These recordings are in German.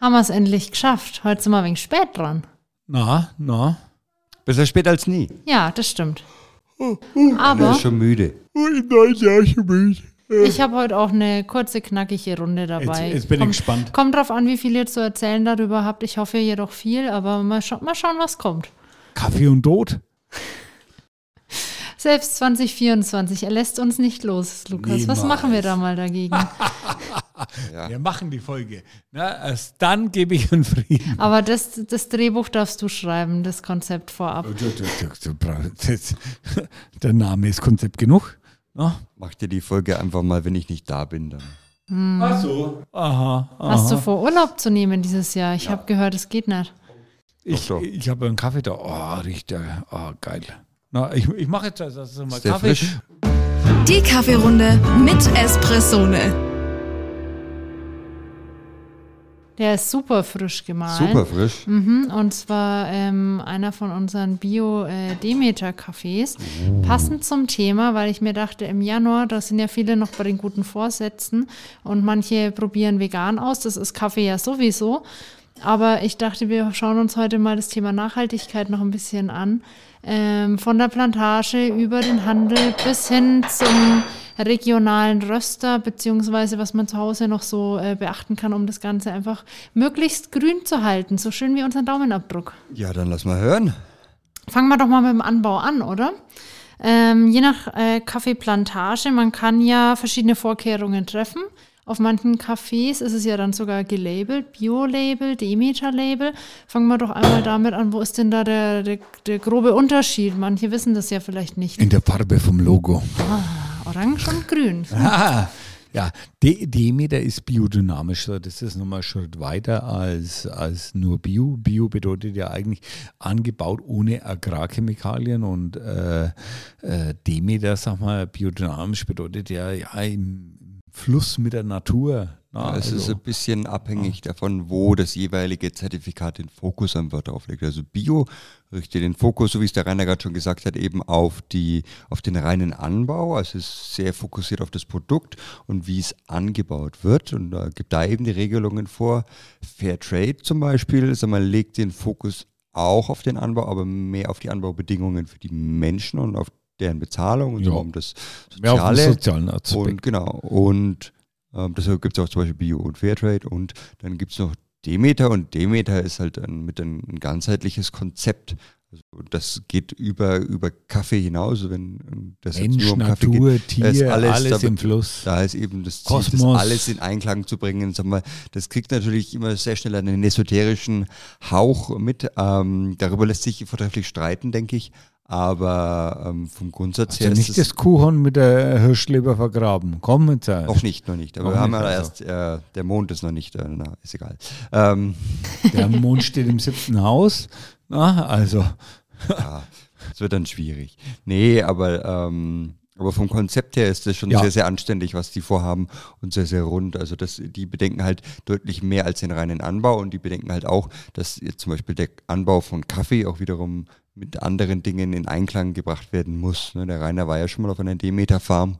Haben wir es endlich geschafft. Heute sind wir ein wenig spät dran. Na, na. Besser spät als nie. Ja, das stimmt. Er Aber ist schon müde. ich habe heute auch eine kurze, knackige Runde dabei. Jetzt, jetzt bin ich kommt, gespannt. kommt drauf an, wie viel ihr zu erzählen darüber habt. Ich hoffe jedoch viel, aber mal, scha mal schauen, was kommt. Kaffee und Tod? Selbst 2024, er lässt uns nicht los, Lukas. Was Niemals. machen wir da mal dagegen? Wir machen die Folge. Na, erst dann gebe ich einen Frieden. Aber das, das Drehbuch darfst du schreiben, das Konzept vorab. Der Name ist Konzept genug. Na? Mach dir die Folge einfach mal, wenn ich nicht da bin. Dann. Ach so. Aha. aha. Hast du vor, Urlaub zu nehmen dieses Jahr? Ich habe gehört, es geht nicht. Ich, Doch, doch. ich habe einen Kaffee da. Oh, riecht der. Oh, geil. Na, ich, ich mache jetzt also mal Ist der Kaffee. frisch? Die Kaffeerunde mit Espressone. Der ist super frisch gemahlen. Super frisch. Mhm, und zwar ähm, einer von unseren Bio-Demeter-Cafés. Oh. Passend zum Thema, weil ich mir dachte, im Januar, da sind ja viele noch bei den guten Vorsätzen und manche probieren vegan aus. Das ist Kaffee ja sowieso. Aber ich dachte, wir schauen uns heute mal das Thema Nachhaltigkeit noch ein bisschen an. Ähm, von der Plantage über den Handel bis hin zum regionalen Röster, beziehungsweise was man zu Hause noch so äh, beachten kann, um das Ganze einfach möglichst grün zu halten, so schön wie unseren Daumenabdruck. Ja, dann lass mal hören. Fangen wir doch mal mit dem Anbau an, oder? Ähm, je nach äh, Kaffeeplantage, man kann ja verschiedene Vorkehrungen treffen. Auf manchen Cafés ist es ja dann sogar gelabelt, Bio-Label, Demeter-Label. Fangen wir doch einmal damit an, wo ist denn da der, der, der grobe Unterschied? Manche wissen das ja vielleicht nicht. In der Farbe vom Logo. Orange und grün. Ah, ja, De Demeter ist biodynamisch. Das ist nochmal ein Schritt weiter als, als nur Bio. Bio bedeutet ja eigentlich angebaut ohne Agrarchemikalien und äh, äh, Demeter, sag mal, biodynamisch bedeutet ja, ja im Fluss mit der Natur. Na, es ist also- ein bisschen abhängig davon, wo das jeweilige Zertifikat den Fokus am Wort auflegt. Also Bio richtet den Fokus, so wie es der Rainer gerade schon gesagt hat, eben auf die, auf den reinen Anbau. Also es ist sehr fokussiert auf das Produkt und wie es angebaut wird. Und da gibt da eben die Regelungen vor. Fair Trade zum Beispiel, sag mal, legt den Fokus auch auf den Anbau, aber mehr auf die Anbaubedingungen für die Menschen und auf deren Bezahlung und so Ja. um das mehr auf den Soziale. sozialen Aspekt. Und genau. Und ähm, deshalb gibt es auch zum Beispiel Bio und Fairtrade und dann gibt es noch Demeter und Demeter ist halt ein, mit ein, ein ganzheitliches Konzept. Also das geht über, über Kaffee hinaus, wenn ähm, das Mensch, nur um Kaffee Natur, geht. Da ist Tier, alles, da- im Fluss. Da ist eben das Ziel, das alles in Einklang zu bringen. Sag mal, das kriegt natürlich immer sehr schnell einen esoterischen Hauch mit. Ähm, darüber lässt sich vortrefflich streiten, denke ich. Aber ähm, vom Grundsatz Hast her nicht ist das Kuhhorn mit der Hirschleber vergraben? Komm jetzt. äh. noch nicht, noch nicht. Aber Noch wir haben ja also. erst, äh, der Mond ist noch nicht, äh, na, ist egal. Ähm, Der Mond steht im siebten Haus. Na, also, ja, es wird dann schwierig. Nee, aber, ähm, aber vom Konzept her ist das schon Ja. sehr, sehr anständig, was die vorhaben und sehr, sehr rund. Also das, die bedenken halt deutlich mehr als den reinen Anbau und die bedenken halt auch, dass jetzt zum Beispiel der Anbau von Kaffee auch wiederum mit anderen Dingen in Einklang gebracht werden muss. Ne? Der Rainer war ja schon mal auf einer Demeter-Farm.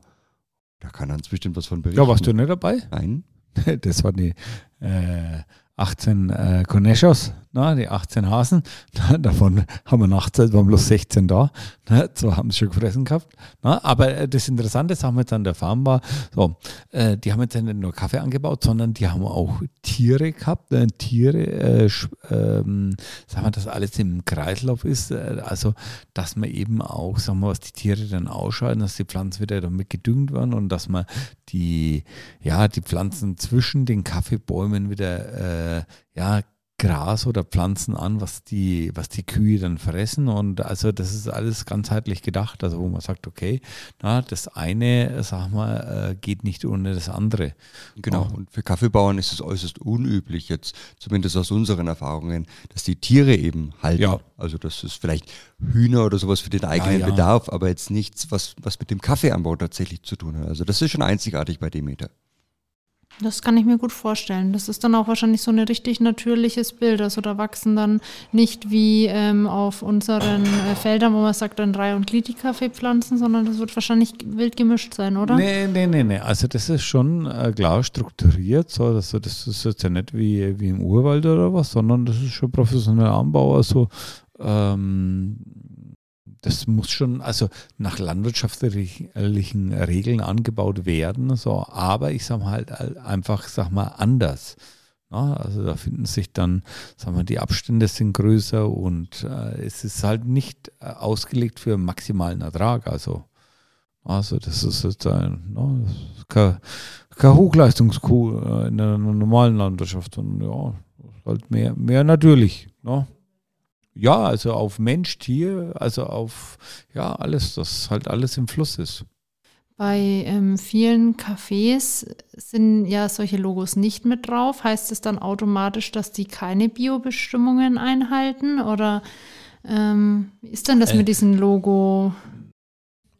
Da kann er uns bestimmt was von berichten. ja, warst du nicht dabei? Nein. Das waren die äh, 18 äh, Conechos, na, die 18 Hasen. Na, davon haben wir nachts, waren bloß 16 da. Na, so haben sie schon gefressen gehabt. Na, aber äh, das Interessante, sagen wir jetzt an der Farm war, so, äh, die haben jetzt nicht nur Kaffee angebaut, sondern die haben auch Tiere gehabt. Äh, Tiere, äh, ähm, sagen wir, dass alles im Kreislauf ist. Äh, also, dass man eben auch, sagen wir, was die Tiere dann ausscheiden, dass die Pflanzen wieder damit gedüngt werden und dass man die, ja, die Pflanzen zwischen den Kaffeebäumen wieder, äh, ja, Gras oder Pflanzen an, was die, was die Kühe dann fressen. Und also das ist alles ganzheitlich gedacht. Also wo man sagt, okay, na, das eine, sag mal, äh, geht nicht ohne das andere. Genau. Ja. Und für Kaffeebauern ist es äußerst unüblich jetzt, zumindest aus unseren Erfahrungen, dass die Tiere eben halten. Ja. Also das ist vielleicht Hühner oder sowas für den eigenen ja. Bedarf, aber jetzt nichts, was, was mit dem Kaffeeanbau tatsächlich zu tun hat. Also das ist schon einzigartig bei Demeter. Das kann ich mir gut vorstellen. Das ist dann auch wahrscheinlich so ein richtig natürliches Bild. Also da wachsen dann nicht wie ähm, auf unseren äh, Feldern, wo man sagt, dann Reihe- und Gliedi-Kaffeepflanzen, sondern das wird wahrscheinlich wild gemischt sein, oder? Nee, nee, nee, nee. Also das ist schon äh, klar strukturiert. So. Das, das ist jetzt ja nicht wie, wie im Urwald oder was, sondern das ist schon professioneller Anbau. Also ähm, das muss schon also nach landwirtschaftlichen Regeln angebaut werden, so, aber ich sage mal halt einfach, sag mal, anders. Ja, also da finden sich dann, sagen wir, die Abstände sind größer und äh, es ist halt nicht äh, ausgelegt für maximalen Ertrag. Also, also das ist jetzt ein, no, kein, kein Hochleistungskuh äh, in der normalen Landwirtschaft, sondern ja, halt mehr, mehr natürlich. No? Ja, also auf Mensch, Tier, also auf ja alles, das halt alles im Fluss ist. Bei ähm, vielen Cafés sind ja solche Logos nicht mit drauf. Heißt es dann automatisch, dass die keine Biobestimmungen einhalten? Oder ähm, wie ist denn das äh, mit diesem Logo?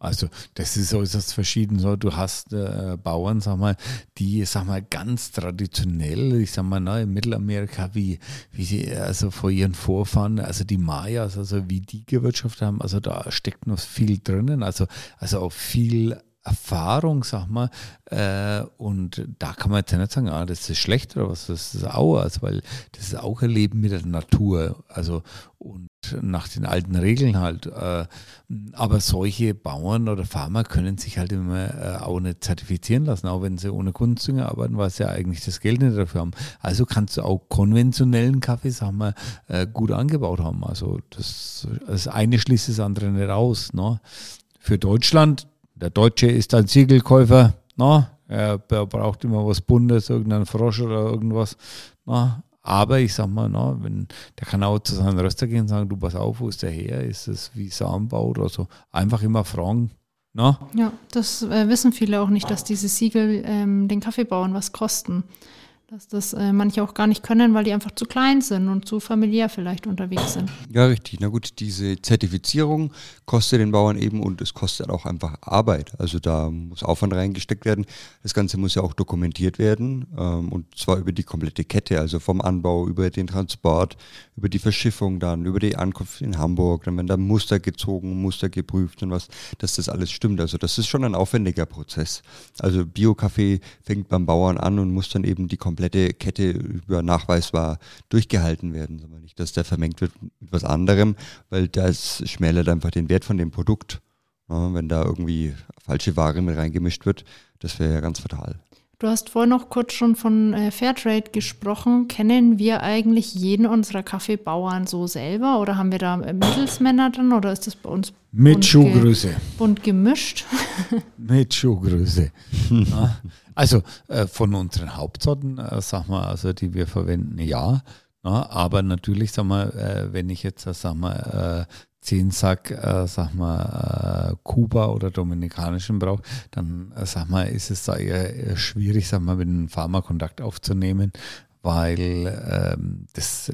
Also das ist äußerst verschieden. So, du hast äh, Bauern, sag mal, die, sag mal, ganz traditionell, ich sag mal, na, in Mittelamerika, wie, wie sie also vor ihren Vorfahren, also die Mayas, also wie die gewirtschaftet haben, also da steckt noch viel drinnen, also, also auch viel Erfahrung, sag mal, äh, und da kann man jetzt nicht sagen, ah, das ist schlecht oder was, das ist auch, also, weil das ist auch ein Leben mit der Natur, also und nach den alten Regeln halt. Äh, aber solche Bauern oder Farmer können sich halt immer äh, auch nicht zertifizieren lassen, auch wenn sie ohne Kunstdünger arbeiten, weil sie ja eigentlich das Geld nicht dafür haben. Also kannst du auch konventionellen Kaffee, sagen wir, äh, gut angebaut haben. Also das, das eine schließt das andere nicht aus. Ne? Für Deutschland der Deutsche ist ein Siegelkäufer, na? Er braucht immer was Buntes, irgendeinen Frosch oder irgendwas. Na? Aber ich sag mal, na, wenn der kann auch zu seinem Röster gehen und sagen, du pass auf, wo ist der her? Ist es wie Samenbau oder so? Einfach immer fragen. Na? Ja, das äh, wissen viele auch nicht, dass diese Siegel ähm, den Kaffeebauern was kosten dass das äh, manche auch gar nicht können, weil die einfach zu klein sind und zu familiär vielleicht unterwegs sind. Ja, richtig. Na gut, diese Zertifizierung kostet den Bauern eben und es kostet auch einfach Arbeit. Also da muss Aufwand reingesteckt werden. Das Ganze muss ja auch dokumentiert werden ähm, und zwar über die komplette Kette, also vom Anbau über den Transport, über die Verschiffung dann, über die Ankunft in Hamburg, dann werden da Muster gezogen, Muster geprüft und was, dass das alles stimmt. Also das ist schon ein aufwendiger Prozess. Also Bio-Kaffee fängt beim Bauern an und muss dann eben die komplette komplette Kette über nachweisbar durchgehalten werden, sondern nicht, dass der vermengt wird mit was anderem, weil das schmälert einfach den Wert von dem Produkt. Ja, wenn da irgendwie falsche Ware mit reingemischt wird, das wäre ja ganz fatal. Du hast vorhin noch kurz schon von äh, Fairtrade gesprochen. Kennen wir eigentlich jeden unserer Kaffeebauern so selber oder haben wir da äh, Mittelsmänner drin oder ist das bei uns mit bunt Schuhgröße? Ge bunt gemischt? Mit Schuhgröße. ja. Also äh, von unseren Hauptsorten, äh, sag mal, also die wir verwenden, ja. ja aber natürlich, sag mal, äh, wenn ich jetzt, sag mal, äh, zehn Sack, äh, sag mal, äh, Kuba oder Dominikanischen brauche, dann, äh, sag mal, ist es da eher, eher schwierig, sag mal, mit einem Farmer Kontakt aufzunehmen, weil ähm, das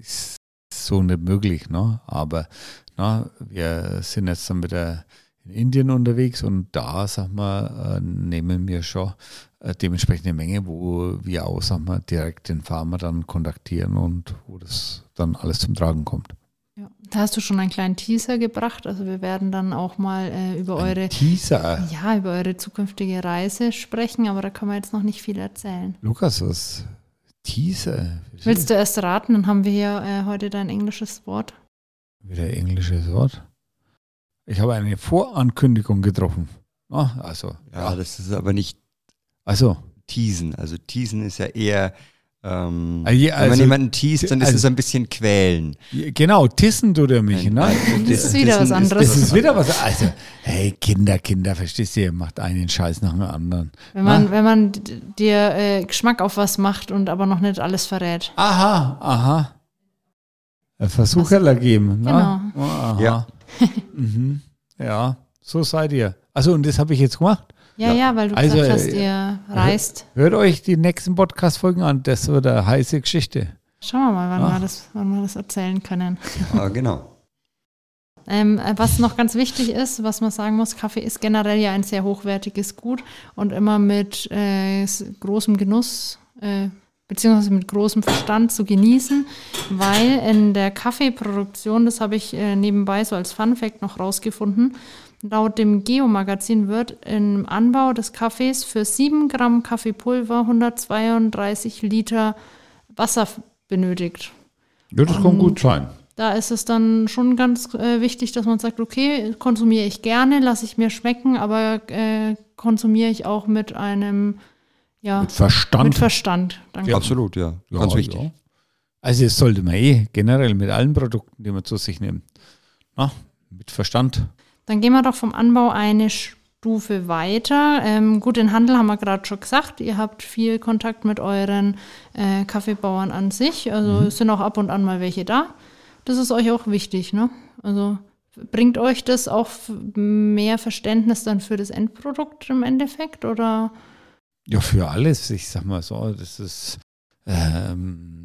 ist so nicht möglich, ne? Aber na, wir sind jetzt dann mit der in Indien unterwegs und da, sag mal, äh, nehmen wir schon äh, dementsprechend Menge, wo wir auch, sag mal, direkt den Farmer dann kontaktieren und wo das dann alles zum Tragen kommt. Ja, da hast du schon einen kleinen Teaser gebracht. Also wir werden dann auch mal äh, über Ein eure Teaser. Ja, über eure zukünftige Reise sprechen, aber da kann man jetzt noch nicht viel erzählen. Lukas, was Teaser? Willst du erst raten? Dann haben wir hier äh, heute dein englisches Wort. Wieder englisches Wort? Ich habe eine Vorankündigung getroffen. Ah, also, ja, ja, das ist aber nicht also. teasen. Also teasen ist ja eher ähm, also, wenn man also, jemanden teast, dann ist also, es ein bisschen quälen. Genau, tissen tut er mich. Ne? Das ist wieder was anderes. Das ist wieder was Also, hey, Kinder, Kinder, verstehst du, ihr macht einen Scheiß nach dem anderen. Wenn man, wenn man dir äh, Geschmack auf was macht und aber noch nicht alles verrät. Aha, aha. Versucherler geben. Ne? Genau. Oh, aha. Ja. mhm. Ja, so seid ihr. Also, und das habe ich jetzt gemacht. Ja, ja, weil du also, gesagt hast, äh, ihr reist. Hört euch die nächsten Podcast-Folgen an, das wird eine heiße Geschichte. Schauen wir mal, wann, wir das, wann wir das erzählen können. Ja, genau. Ähm, äh, was noch ganz wichtig ist, was man sagen muss, Kaffee ist generell ja ein sehr hochwertiges Gut und immer mit äh, großem Genuss äh, beziehungsweise mit großem Verstand zu genießen, weil in der Kaffeeproduktion, das habe ich äh, nebenbei so als Fun Fact noch rausgefunden, laut dem Geo-Magazin wird im Anbau des Kaffees für 7 Gramm Kaffeepulver 132 Liter Wasser benötigt. Ja, das kann gut sein. Da ist es dann schon ganz äh, wichtig, dass man sagt, okay, konsumiere ich gerne, lasse ich mir schmecken, aber äh, konsumiere ich auch mit einem ja, Mit Verstand. mit Verstand. Danke. Absolut, ja. Ja, Ganz wichtig. ja. Also das sollte man eh generell mit allen Produkten, die man zu sich nimmt. Na, mit Verstand. Dann gehen wir doch vom Anbau eine Stufe weiter. Ähm, gut, den Handel haben wir gerade schon gesagt. Ihr habt viel Kontakt mit euren äh, Kaffeebauern an sich. Also es sind auch ab und an mal welche da. Das ist euch auch wichtig, ne? Also bringt euch das auch mehr Verständnis dann für das Endprodukt im Endeffekt oder? Ja, für alles. Ich sag mal so, das ist, ähm,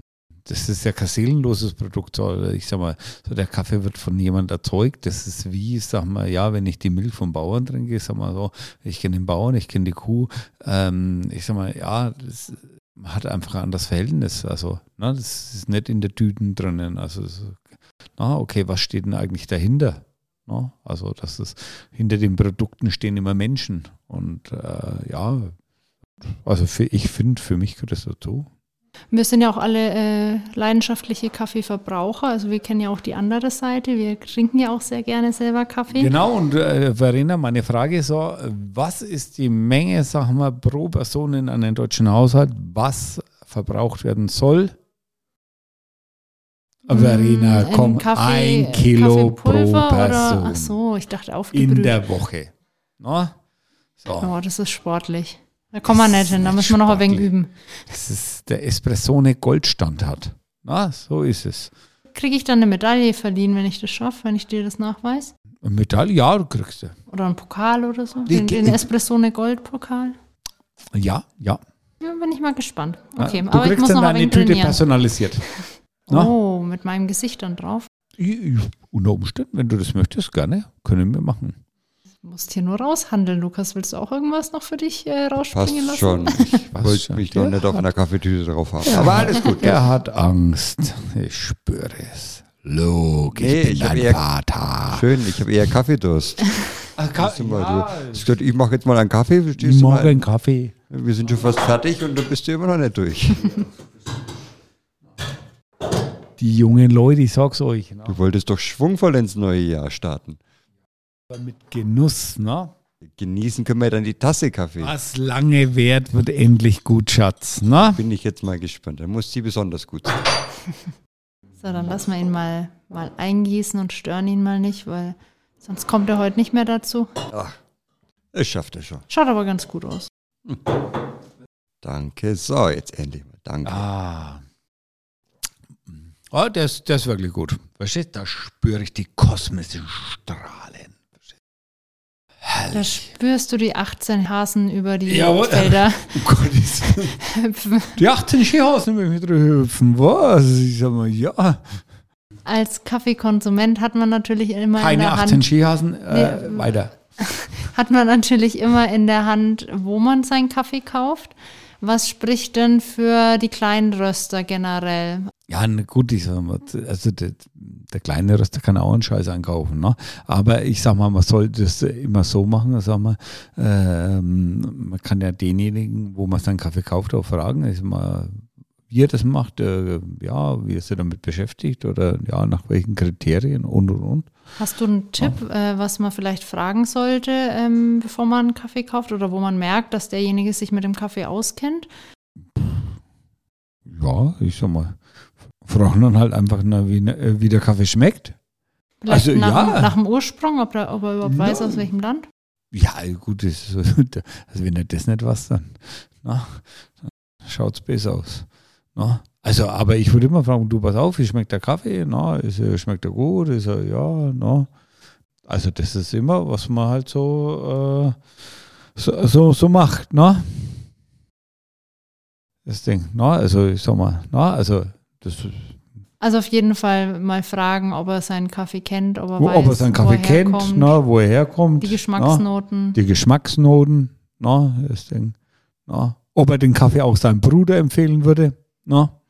das ist ja kein seelenloses Produkt. Ich sag mal, so der Kaffee wird von jemand erzeugt. Das ist wie, sag mal, ja, wenn ich die Milch vom Bauern trinke, ich sag mal so, ich kenne den Bauern, ich kenne die Kuh. Ähm, ich sag mal, ja, das hat einfach ein anderes Verhältnis. Also, ne, das ist nicht in der Tüten drinnen. Also, so, na, okay, was steht denn eigentlich dahinter? Ne? Also, das ist, hinter den Produkten stehen immer Menschen. Und äh, ja, also für, ich finde, für mich gehört das dazu. Wir sind ja auch alle äh, leidenschaftliche Kaffeeverbraucher. Also wir kennen ja auch die andere Seite. Wir trinken ja auch sehr gerne selber Kaffee. Genau, und äh, Verena, meine Frage ist so, was ist die Menge, sagen wir, pro Person in einem deutschen Haushalt, was verbraucht werden soll? Verena, Mm, in komm, Kaffee- ein Kilo pro Kaffeepulver Oder, Person ach so, ich dachte aufgebrüht. in der Woche. Na? So. Oh, das ist sportlich. Da kommen wir nicht hin, da müssen wir noch ein wenig üben. Das ist der Espressone Goldstand hat. Na, so ist es. Kriege ich dann eine Medaille verliehen, wenn ich das schaffe, wenn ich dir das nachweis? Eine Medaille, ja, du kriegst du. Oder einen Pokal oder so? Den, den Espressone Goldpokal? Ja, ja. Ja, bin ich mal gespannt. Okay, du aber ich kriegst muss dann noch ein deine Tüte trainieren. personalisiert. Na? Oh, mit meinem Gesicht dann drauf. Unter Umständen, wenn du das möchtest, gerne, können wir machen. Du musst hier nur raushandeln, Lukas. Willst du auch irgendwas noch für dich äh, Passt rausspringen lassen? schon. Ich Passt wollte mich noch Ja, nicht auf einer Kaffeetüte drauf haben. Aber alles gut. Er hat Angst. Ich spüre es. Logisch, Nee, ich bin ich dein eher- Vater. Schön, ich habe eher Kaffeedurst. Du mal, ja, du ich mache jetzt mal einen Kaffee, ich verstehst du mal? einen Kaffee. Wir sind schon fast fertig und da bist du immer noch nicht durch. Die jungen Leute, ich sag's euch. Ne? Du wolltest doch schwungvoll ins neue Jahr starten. Mit Genuss, ne? Genießen können wir dann die Tasse Kaffee. Was lange währt, wird endlich gut, Schatz. Ne? Bin ich jetzt mal gespannt. Dann muss sie besonders gut sein. So, dann lassen wir ihn mal, mal eingießen und stören ihn mal nicht, weil sonst kommt er heute nicht mehr dazu. Ach, das schafft er schon. Schaut aber ganz gut aus. Danke. So, jetzt endlich mal. Danke. Ah. Oh, der ist, der ist wirklich gut. Verstehst du? Da spüre ich die kosmischen Strahlen. Da spürst du die 18 Hasen über die Jawohl. Felder Oh Gott, hüpfen. die 18 Skihasen möchten mit drüber hüpfen. Was? Ich sag mal, ja. Als Kaffeekonsument hat man natürlich immer in Keine der 18 Hand, Skihasen. Äh, Nee. weiter. hat man natürlich immer in der Hand, wo man seinen Kaffee kauft. Was spricht denn für die kleinen Röster generell? Ja, gut, ich sag mal, also der, der kleine Röster kann auch einen Scheiß einkaufen, ne? Aber ich sag mal, man sollte das immer so machen, sag mal, ähm, man kann ja denjenigen, wo man seinen Kaffee kauft, auch fragen, ist mal, wie er das macht, äh, ja, wie er sich damit beschäftigt oder ja, nach welchen Kriterien und und und. Hast du einen Tipp, äh, was man vielleicht fragen sollte, ähm, bevor man einen Kaffee kauft oder wo man merkt, dass derjenige sich mit dem Kaffee auskennt? Ja, ich sag mal, fragen dann halt einfach, na, wie, äh, wie der Kaffee schmeckt. Vielleicht Also, nach, ja. nach dem Ursprung, ob, er- ob er überhaupt weiß, Nein. aus welchem Land? Ja, gut, das also wenn er das nicht was, dann, na, dann schaut es besser aus. Na? Also, aber ich würde immer fragen, du pass auf, wie schmeckt der Kaffee? Na, ist er, schmeckt er gut? Ist er, ja, na. Also das ist immer, was man halt so, äh, so, so, so macht, ne? Das Ding, na, also ich sag mal, na, also das ist- Also auf jeden Fall mal fragen, ob er seinen Kaffee kennt, ob er Wo, weiß, ob er seinen Kaffee er kennt, herkommt, na, wo er herkommt. die na, Geschmacksnoten. die Geschmacksnoten, na, das Ding, na, ob er den Kaffee auch seinem Bruder empfehlen würde. Na.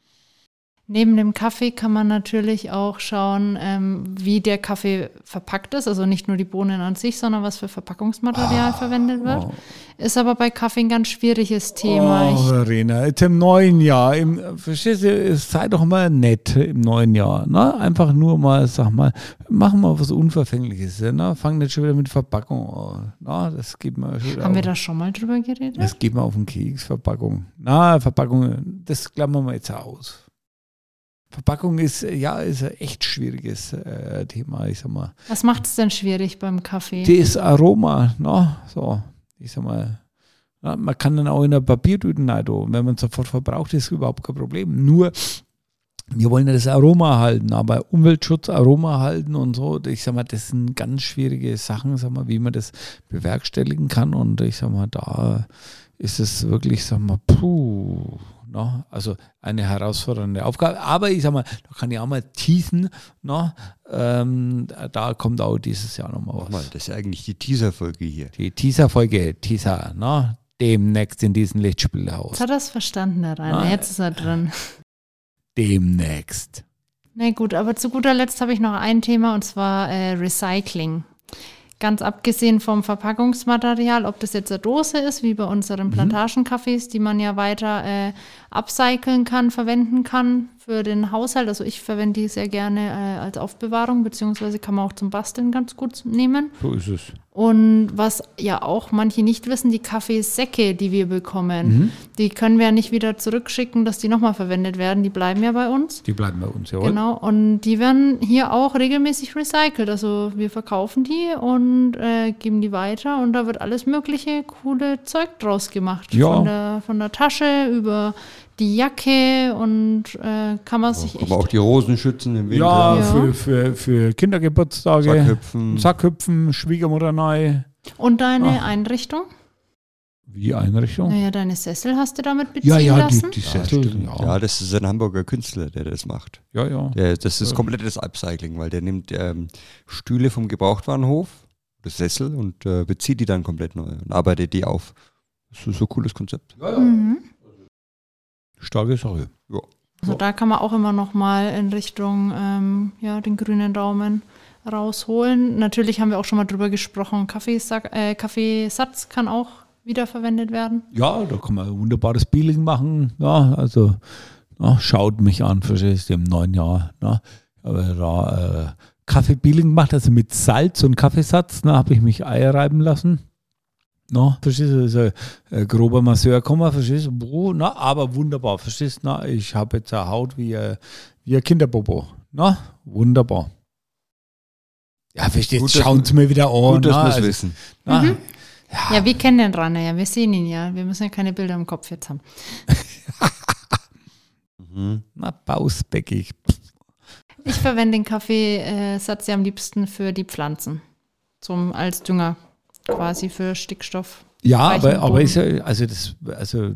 Neben dem Kaffee kann man natürlich auch schauen, ähm, wie der Kaffee verpackt ist. Also nicht nur die Bohnen an sich, sondern was für Verpackungsmaterial verwendet wird. Oh. Ist aber bei Kaffee ein ganz schwieriges Thema. Oh, Verena, jetzt im neuen Jahr, im, verstehst du, sei doch mal nett im neuen Jahr. Ne? Einfach nur mal, sag mal, machen wir was Unverfängliches. Ne? Fang nicht schon wieder mit Verpackung an. Na, das geht mir haben wir auf- da schon mal drüber geredet? Das geht mir auf den Keks, Verpackung. Na, Verpackung, das klammern wir jetzt aus. Verpackung ist, ja, ist ein echt schwieriges äh, Thema, ich sag mal. Was macht es denn schwierig beim Kaffee? Das Aroma, ne? so, ich sag mal, na, man kann dann auch in einer Papiertüte rein tun. Wenn man sofort verbraucht, ist überhaupt kein Problem. Nur, wir wollen ja das Aroma halten, aber Umweltschutz, Aroma halten und so, ich sag mal, das sind ganz schwierige Sachen, sag mal, wie man das bewerkstelligen kann. Und ich sag mal, da ist es wirklich, sag mal, puh, ne? also eine herausfordernde Aufgabe. Aber ich sag mal, da kann ich auch mal teasen, ne? ähm, da kommt auch dieses Jahr nochmal was. Nochmal, das ist eigentlich die Teaser-Folge hier. Die Teaser-Folge, Teaser, ne? demnächst in diesem Lichtspielhaus. Jetzt hat er es verstanden, der Rainer. Jetzt ist er drin. Demnächst. Na gut, aber zu guter Letzt habe ich noch ein Thema und zwar äh, Recycling. Ganz abgesehen vom Verpackungsmaterial, ob das jetzt eine Dose ist, wie bei unseren Plantagenkaffees, die man ja weiter äh, upcyclen kann, verwenden kann für den Haushalt. Also ich verwende die sehr gerne äh, als Aufbewahrung, beziehungsweise kann man auch zum Basteln ganz gut nehmen. So ist es. Und was ja auch manche nicht wissen, die Kaffeesäcke, die wir bekommen, die können wir ja nicht wieder zurückschicken, dass die nochmal verwendet werden. Die bleiben ja bei uns. Die bleiben bei uns, jawohl. Genau, und die werden hier auch regelmäßig recycelt. Also wir verkaufen die und äh, geben die weiter und da wird alles mögliche coole Zeug draus gemacht. Ja. Von, der, von der Tasche über die Jacke und äh, kann man sich echt Aber auch die Rosen schützen im Winter. Ja, Ja. Für, für, für Kindergeburtstage. Sackhüpfen. Sackhüpfen, Schwiegermutter neu. Und deine Ach. Einrichtung? Wie Einrichtung? Naja, deine Sessel hast du damit beziehen Ja, ja, die, lassen? die Ja, Sessel. Ja, ja, das ist ein Hamburger Künstler, der das macht. ja, ja. Der, das ist komplettes Upcycling, weil der nimmt ähm, Stühle vom Gebrauchtwarenhof, das Sessel, und äh, bezieht die dann komplett neu und arbeitet die auf. Das ist so ein cooles Konzept. Mhm. Starke Sache. Also da kann man auch immer noch mal in Richtung ähm, ja, den grünen Daumen rausholen. Natürlich haben wir auch schon mal drüber gesprochen, Kaffeesack, äh, Kaffeesatz kann auch wiederverwendet werden. Ja, da kann man ein wunderbares Peeling machen. Ja, also ja, schaut mich an, verstehst du, im neuen Jahr. Ne? Aber da äh, Kaffee-Peeling gemacht, also mit Salz und Kaffeesatz, da habe ich mich Eier reiben lassen. No, verstehst du, das ist ein, ein grober Masseur gekommen, verstehst du, na, aber wunderbar, verstehst du, na, ich habe jetzt eine Haut wie, ein- wie ein Kinderbobo. Na, wunderbar. Ja, verstehst du, schauen Sie mir wieder an. Gut, dass na, wir es also, wissen. na, Ja, wir kennen den Rainer ja, wir sehen ihn ja. Wir müssen ja keine Bilder im Kopf jetzt haben. Mhm. na, bausbäckig. Ich verwende den Kaffeesatz ja am liebsten für die Pflanzen. Zum, als Dünger quasi für Stickstoff. Ja, aber, aber ist ja, also das, also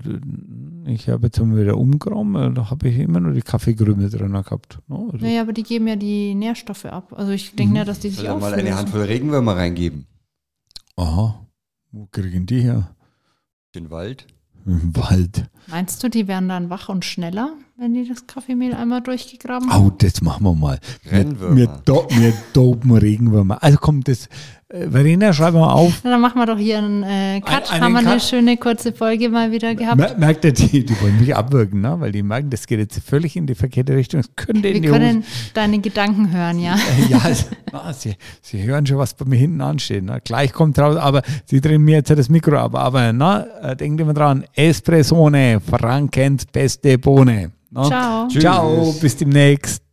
ich habe jetzt mal wieder umgeräumt, da habe ich immer nur die Kaffeegrüme drin gehabt. Ne? Also, Naja, aber die geben ja die Nährstoffe ab. Also ich denke ja, dass die sich er mal eine Handvoll Regenwürmer reingeben? Aha, wo kriegen die her? Den Wald? Im Wald. Meinst du, die werden dann wach und schneller, wenn die das Kaffeemehl einmal durchgegraben Oh, haben? das machen wir mal. Wir, Rennwürmer. wir, do, wir dopen Regenwürmer. Also kommt das, Verena, schreib mal auf. Na, dann machen wir doch hier einen äh, Cut. einen haben wir eine Cut. schöne kurze Folge mal wieder gehabt. Mer merkt ihr, die, die wollen mich abwürgen, ne? weil die merken, das geht jetzt völlig in die verkehrte Richtung. Das könnte Wir in die können deine Gedanken hören, ja. Hose. Ja, na, sie, sie hören schon, was bei mir hinten ansteht. Ne? Gleich kommt raus, aber sie drehen mir jetzt das Mikro ab. Aber na, äh, denkt immer dran, Espressone, Frankens beste Bohne. Ne? Ciao. Ciao, bis demnächst.